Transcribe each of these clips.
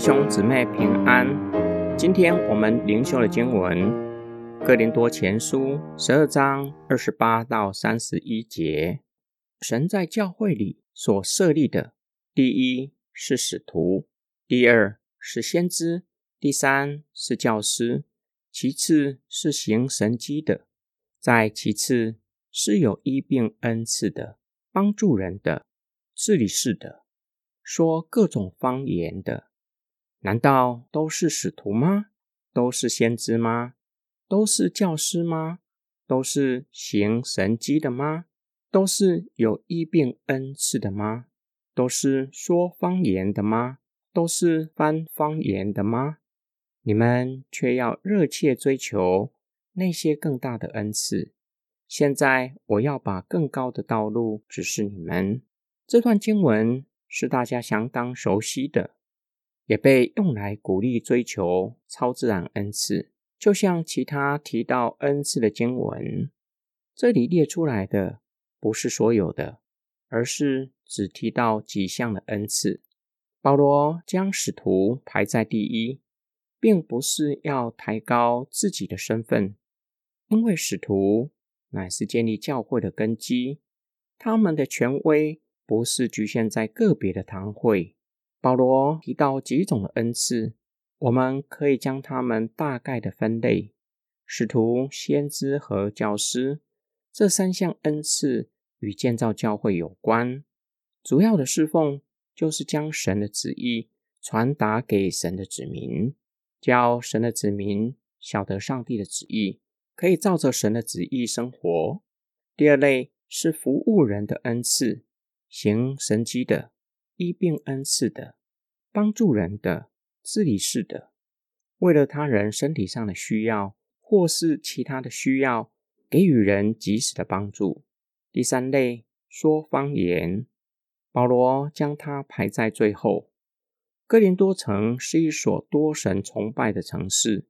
兄姊妹平安。今天我们灵修的经文《哥林多前书》十二章二十八到三十一节。神在教会里所设立的，第一是使徒，第二是先知，第三是教师，其次是行神迹的，再其次是有医病恩赐的，帮助人的，治理事的，说各种方言的。难道都是使徒吗？都是先知吗？都是教师吗？都是行神迹的吗？都是有医病恩赐的吗？都是说方言的吗？都是翻方言的吗？你们却要热切追求那些更大的恩赐。现在我要把更高的道路指示你们。这段经文是大家相当熟悉的。也被用来鼓励追求超自然恩赐，就像其他提到恩赐的经文，这里列出来的不是所有的，而是只提到几项的恩赐。保罗将使徒排在第一，并不是要抬高自己的身份，因为使徒乃是建立教会的根基，他们的权威不是局限在个别的堂会。保罗提到几种的恩赐，我们可以将它们大概的分类：使徒、先知和教师。这三项恩赐与建造教会有关，主要的侍奉就是将神的旨意传达给神的子民，叫神的子民晓得上帝的旨意，可以照着神的旨意生活。第二类是服务人的恩赐，行神迹的。医病恩赐的，帮助人的，治理事的，为了他人身体上的需要或是其他的需要，给予人及时的帮助。第三类说方言，保罗将它排在最后。哥林多城是一所多神崇拜的城市，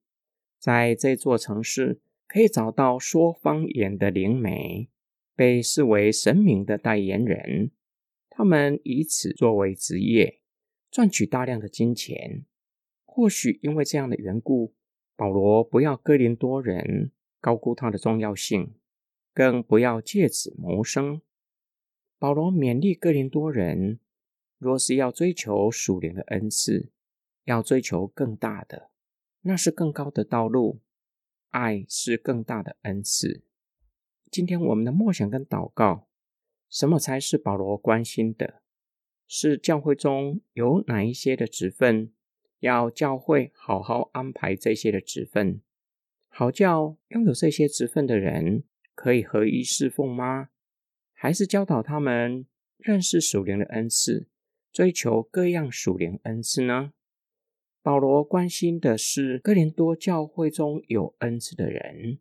在这座城市可以找到说方言的灵媒，被视为神明的代言人。他们以此作为职业，赚取大量的金钱。或许因为这样的缘故，保罗不要哥林多人高估他的重要性，更不要借此谋生。保罗勉励哥林多人，若是要追求属灵的恩赐，要追求更大的，那是更高的道路。爱是更大的恩赐。今天我们的默想跟祷告。什么才是保罗关心的？是教会中有哪一些的职分，要教会好好安排这些的职分，好叫拥有这些职分的人可以合一侍奉吗？还是教导他们认识属灵的恩赐，追求各样属灵恩赐呢？保罗关心的是哥林多教会中有恩赐的人，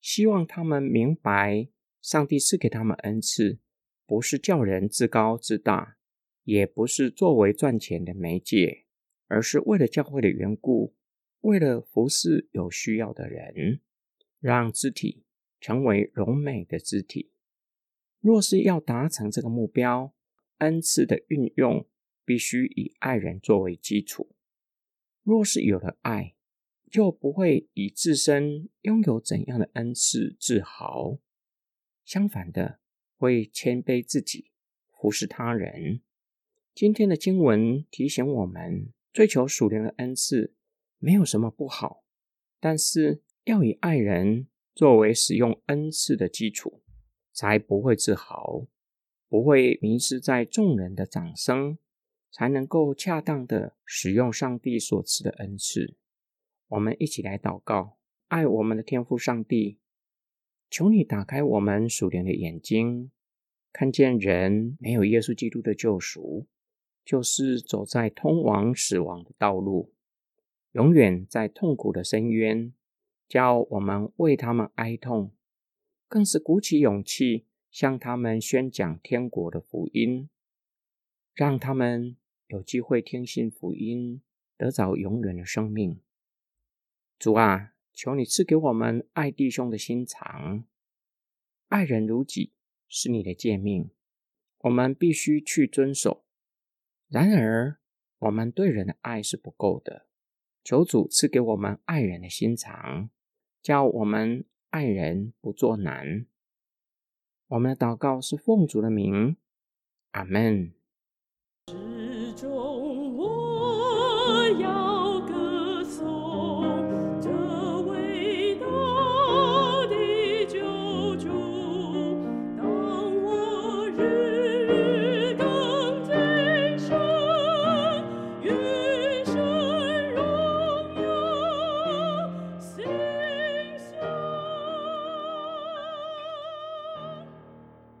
希望他们明白。上帝赐给他们恩赐，不是叫人自高自大，也不是作为赚钱的媒介，而是为了教会的缘故，为了服侍有需要的人，让肢体成为柔美的肢体。若是要达成这个目标，恩赐的运用必须以爱人作为基础。若是有了爱，就不会以自身拥有怎样的恩赐自豪。相反的，会谦卑自己，服侍他人。今天的经文提醒我们，追求属灵的恩赐没有什么不好，但是要以爱人作为使用恩赐的基础，才不会自豪，不会迷失在众人的掌声，才能够恰当的使用上帝所赐的恩赐。我们一起来祷告，爱我们的天父上帝。求你打开我们属灵的眼睛，看见人没有耶稣基督的救赎，就是走在通往死亡的道路，永远在痛苦的深渊。叫我们为他们哀痛，更是鼓起勇气向他们宣讲天国的福音，让他们有机会听信福音，得着永远的生命。主啊！求你赐给我们爱弟兄的心肠，爱人如己是你的诫命，我们必须去遵守。然而，我们对人的爱是不够的，求主赐给我们爱人的心肠，叫我们爱人不做难。我们的祷告是奉主的名，阿门。